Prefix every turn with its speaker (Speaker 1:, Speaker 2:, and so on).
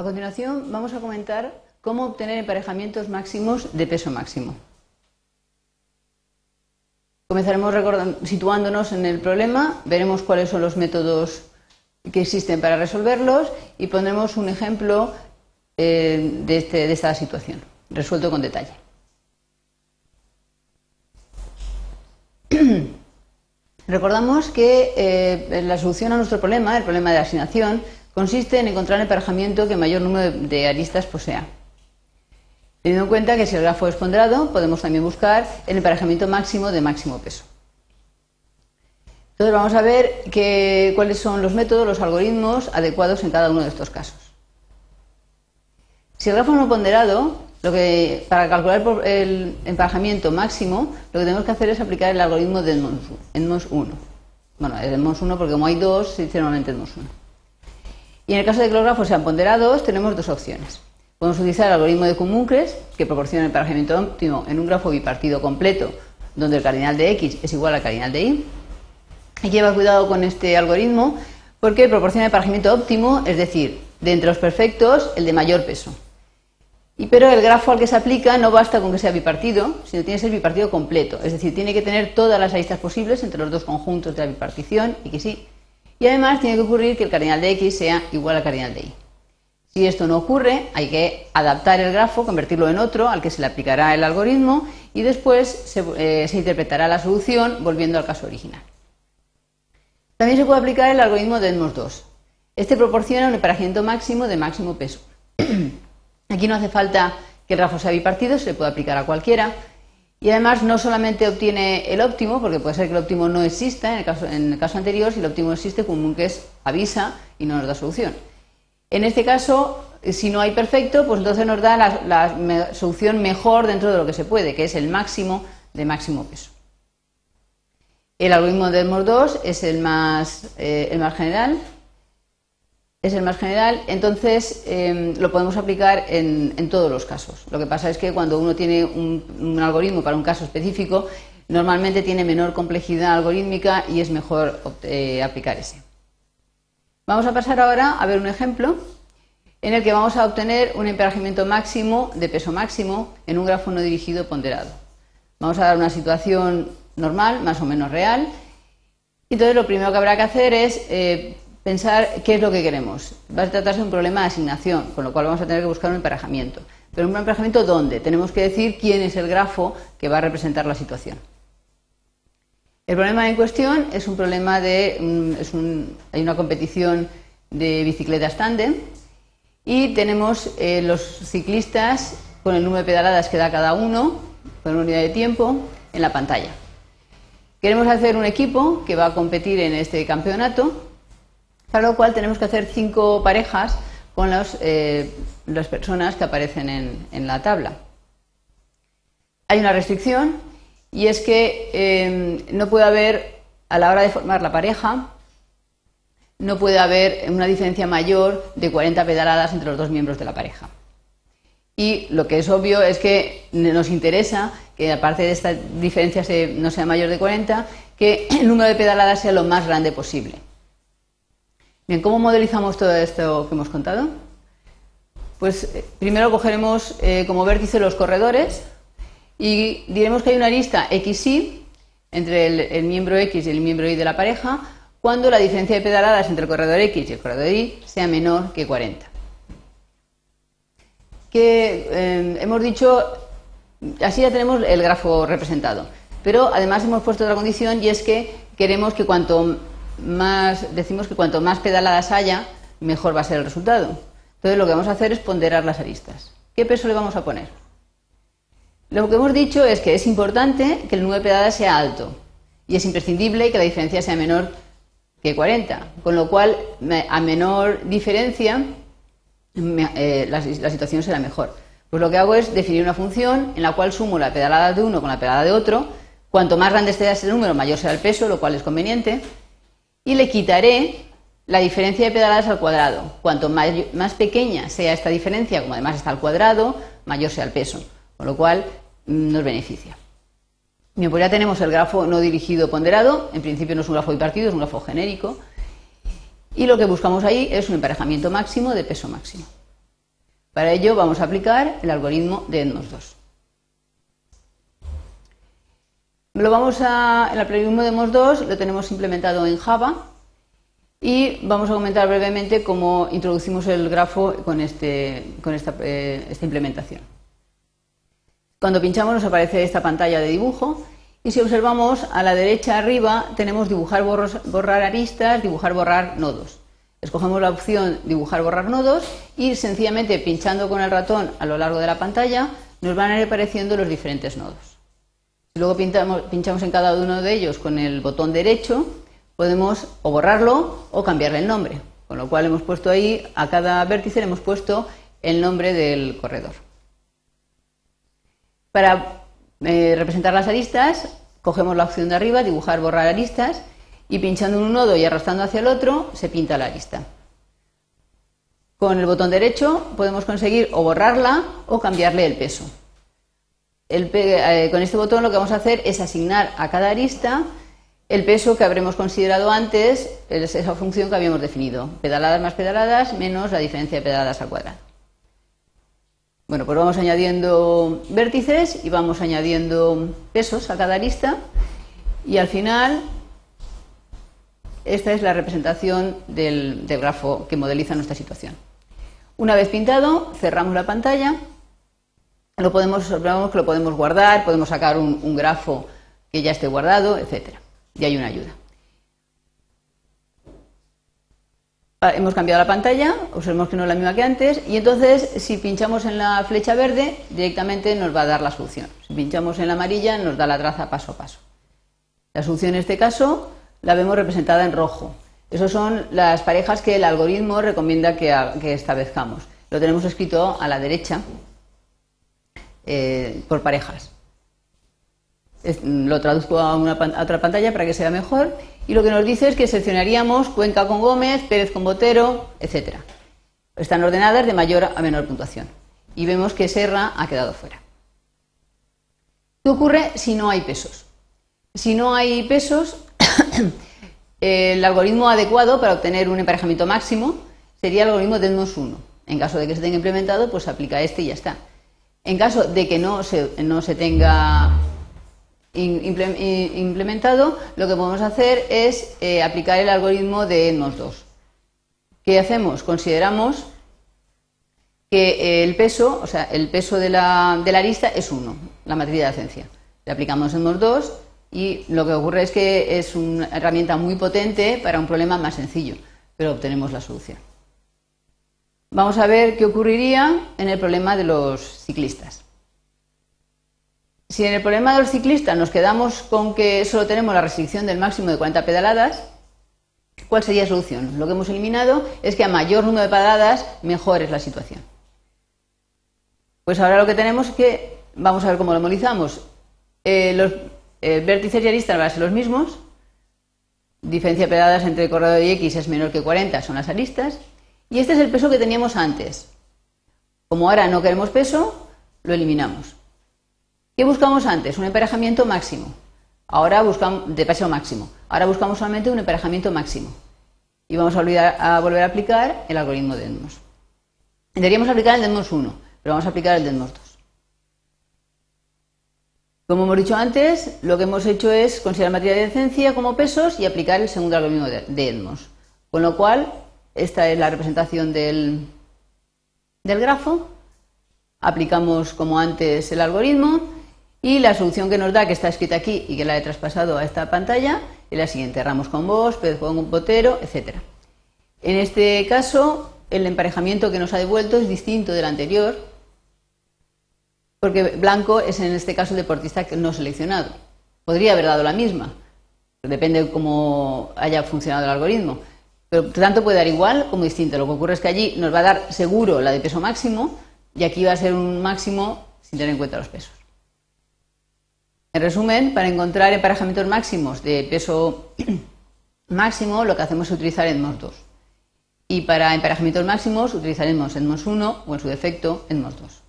Speaker 1: A continuación vamos a comentar cómo obtener emparejamientos máximos de peso máximo. Comenzaremos situándonos en el problema, veremos cuáles son los métodos que existen para resolverlos y pondremos un ejemplo eh, este, de, esta situación, resuelto con detalle. Recordamos que eh, la solución a nuestro problema, el problema de la asignación, consiste en encontrar el emparejamiento que mayor número de aristas posea. Teniendo en cuenta que si el grafo es ponderado, podemos también buscar el emparejamiento máximo de máximo peso. Entonces vamos a ver cuáles son los métodos, los algoritmos adecuados en cada uno de estos casos. Si el grafo no ponderado, para calcular el emparejamiento máximo, lo que tenemos que hacer es aplicar el algoritmo de Edmonds 1. Bueno, Edmonds 1 porque como hay dos, se dice normalmente Edmonds 1. Y en el caso de que los grafos sean ponderados, tenemos dos opciones. Podemos utilizar el algoritmo de Cumuncres, que proporciona el emparejamiento óptimo en un grafo bipartido completo, donde el cardinal de x es igual al cardinal de y. Y lleva cuidado con este algoritmo porque proporciona el emparejamiento óptimo, es decir, de entre los perfectos, el de mayor peso. Y pero el grafo al que se aplica no basta con que sea bipartido, sino tiene que ser bipartido completo, es decir, tiene que tener todas las aristas posibles entre los dos conjuntos de la bipartición y que sí. Y además tiene que ocurrir que el cardinal de x sea igual al cardinal de y. Si esto no ocurre, hay que adaptar el grafo, convertirlo en otro al que se le aplicará el algoritmo y después se, eh, interpretará la solución volviendo al caso original. También se puede aplicar el algoritmo de Edmonds 2. Este proporciona un emparejamiento máximo de máximo peso. Aquí no hace falta que el grafo sea bipartido, se le puede aplicar a cualquiera. Y además no solamente obtiene el óptimo, porque puede ser que el óptimo no exista, en el caso, en el caso anterior, si el óptimo existe, común que es avisa y no nos da solución en este caso, si no hay perfecto, pues entonces nos da la, solución mejor dentro de lo que se puede, que es el máximo de máximo peso. El algoritmo de Edmond 2 es el más, eh, el más general. Es el más general, entonces em, lo podemos aplicar en, todos los casos. Lo que pasa es que cuando uno tiene un, algoritmo para un caso específico, normalmente tiene menor complejidad algorítmica y es mejor eh, aplicar ese. Vamos a pasar ahora a ver un ejemplo en el que vamos a obtener un emparejamiento máximo de peso máximo en un grafo no dirigido ponderado. Vamos a dar una situación normal, más o menos real. Entonces lo primero que habrá que hacer es eh, pensar qué es lo que queremos. Va a tratarse de un problema de asignación, con lo cual vamos a tener que buscar un emparejamiento. Pero un emparejamiento ¿dónde? Tenemos que decir quién es el grafo que va a representar la situación. El problema en cuestión es un problema de. Mm, hay una competición de bicicletas tándem y tenemos eh, los ciclistas con el número de pedaladas que da cada uno, con una unidad de tiempo, en la pantalla. Queremos hacer un equipo que va a competir en este campeonato, para lo cual tenemos que hacer cinco parejas con eh, las personas que aparecen en la tabla. Hay una restricción y es que em, no puede haber, a la hora de formar la pareja, no puede haber una diferencia mayor de 40 pedaladas entre los dos miembros de la pareja. Y lo que es obvio es que nos interesa que, aparte de esta diferencia no sea mayor de 40, que el número de pedaladas sea lo más grande posible. Bien, ¿cómo modelizamos todo esto que hemos contado? Pues eh, primero cogeremos eh, como vértice los corredores, y diremos que hay una lista XY entre el, miembro X y el miembro Y de la pareja cuando la diferencia de pedaladas entre el corredor X y el corredor Y sea menor que 40. Que eh, hemos dicho, así ya tenemos el grafo representado, pero además hemos puesto otra condición y es que queremos que cuanto más, decimos que cuanto más pedaladas haya, mejor va a ser el resultado. Entonces lo que vamos a hacer es ponderar las aristas. ¿Qué peso le vamos a poner? Lo que hemos dicho es que es importante que el número de pedaladas sea alto y es imprescindible que la diferencia sea menor que 40, con lo cual a menor diferencia eh, la, situación será mejor. Pues lo que hago es definir una función en la cual sumo la pedalada de uno con la pedalada de otro. Cuanto más grande sea ese número, mayor será el peso, lo cual es conveniente. Y le quitaré la diferencia de pedaladas al cuadrado. Cuanto más pequeña sea esta diferencia, como además está al cuadrado, mayor sea el peso. Con lo cual nos beneficia. Bien, pues ya tenemos el grafo no dirigido ponderado, en principio no es un grafo bipartido, es un grafo genérico, y lo que buscamos ahí es un emparejamiento máximo de peso máximo. Para ello vamos a aplicar el algoritmo de EDMOS 2. Lo vamos a, el algoritmo de EDMOS 2 lo tenemos implementado en Java y vamos a comentar brevemente cómo introducimos el grafo con, este, con esta, eh, esta implementación. Cuando pinchamos nos aparece esta pantalla de dibujo y si observamos a la derecha arriba tenemos dibujar, borrar aristas, dibujar, borrar nodos. Escogemos la opción dibujar, borrar nodos y sencillamente pinchando con el ratón a lo largo de la pantalla nos van a ir apareciendo los diferentes nodos. Luego pinchamos en cada uno de ellos con el botón derecho, podemos o borrarlo o cambiarle el nombre. Con lo cual hemos puesto ahí, a cada vértice le hemos puesto el nombre del corredor. Para eh, representar las aristas, cogemos la opción de arriba, dibujar, borrar aristas, y pinchando en un nodo y arrastrando hacia el otro, se pinta la arista. Con el botón derecho podemos conseguir o borrarla o cambiarle el peso. Eh, con este botón lo que vamos a hacer es asignar a cada arista el peso que habremos considerado antes, es esa función que habíamos definido, pedaladas más pedaladas menos la diferencia de pedaladas al cuadrado. Bueno, pues vamos añadiendo vértices y vamos añadiendo pesos a cada arista y al final esta es la representación del, grafo que modeliza nuestra situación. Una vez pintado, cerramos la pantalla, lo podemos, que lo podemos guardar, podemos sacar un, grafo que ya esté guardado, etcétera y hay una ayuda. Ah, hemos cambiado la pantalla, observemos que no es la misma que antes, y entonces si pinchamos en la flecha verde, directamente nos va a dar la solución. Si pinchamos en la amarilla, nos da la traza paso a paso. La solución en este caso la vemos representada en rojo. Esas son las parejas que el algoritmo recomienda que, establezcamos. Lo tenemos escrito a la derecha eh, por parejas lo traduzco a, una, otra pantalla para que sea mejor. Y lo que nos dice es que seleccionaríamos Cuenca con Gómez, Pérez con Botero, etc. Están ordenadas de mayor a menor puntuación. Y vemos que Serra ha quedado fuera. ¿Qué ocurre si no hay pesos? Si no hay pesos, el algoritmo adecuado para obtener un emparejamiento máximo sería el algoritmo de 1. En caso de que se tenga implementado, pues aplica este y ya está. En caso de que no se, no se tenga implementado, lo que podemos hacer es eh, aplicar el algoritmo de EDMOS 2. ¿Qué hacemos? Consideramos que el peso, o sea, el peso de la, de la arista es 1, la matriz de acencia. Le aplicamos EDMOS 2 y lo que ocurre es que es una herramienta muy potente para un problema más sencillo, pero obtenemos la solución. Vamos a ver qué ocurriría en el problema de los ciclistas. Si en el problema de los ciclistas nos quedamos con que solo tenemos la restricción del máximo de 40 pedaladas, ¿cuál sería la solución? Lo que hemos eliminado es que a mayor número de pedaladas, mejor es la situación. Pues ahora lo que tenemos es que, vamos a ver cómo lo molizamos. Eh, los eh, vértices y aristas van a ser los mismos. Diferencia de pedaladas entre el corredor y X es menor que 40, son las aristas. Y este es el peso que teníamos antes. Como ahora no queremos peso, lo eliminamos. ¿Qué buscamos antes? Un emparejamiento máximo. Ahora buscamos, de peso máximo. Ahora buscamos solamente un emparejamiento máximo. Y vamos a, volver a aplicar el algoritmo de Edmonds. Deberíamos aplicar el de Edmonds 1, pero vamos a aplicar el de Edmonds 2. Como hemos dicho antes, lo que hemos hecho es considerar materia de decencia como pesos y aplicar el segundo algoritmo de Edmonds. Con lo cual, esta es la representación del, del grafo. Aplicamos como antes el algoritmo y la solución que nos da, que está escrita aquí y que la he traspasado a esta pantalla, es la siguiente: ramos con vos, pez con un botero, etc. En este caso, el emparejamiento que nos ha devuelto es distinto del anterior, porque blanco es en este caso el deportista no seleccionado. Podría haber dado la misma, depende de cómo haya funcionado el algoritmo. Pero tanto puede dar igual como distinto. Lo que ocurre es que allí nos va a dar seguro la de peso máximo y aquí va a ser un máximo sin tener en cuenta los pesos. En resumen, para encontrar emparejamientos máximos de peso máximo, lo que hacemos es utilizar EDMOS 2. Y para emparejamientos máximos utilizaremos EDMOS 1 o en su defecto EDMOS 2.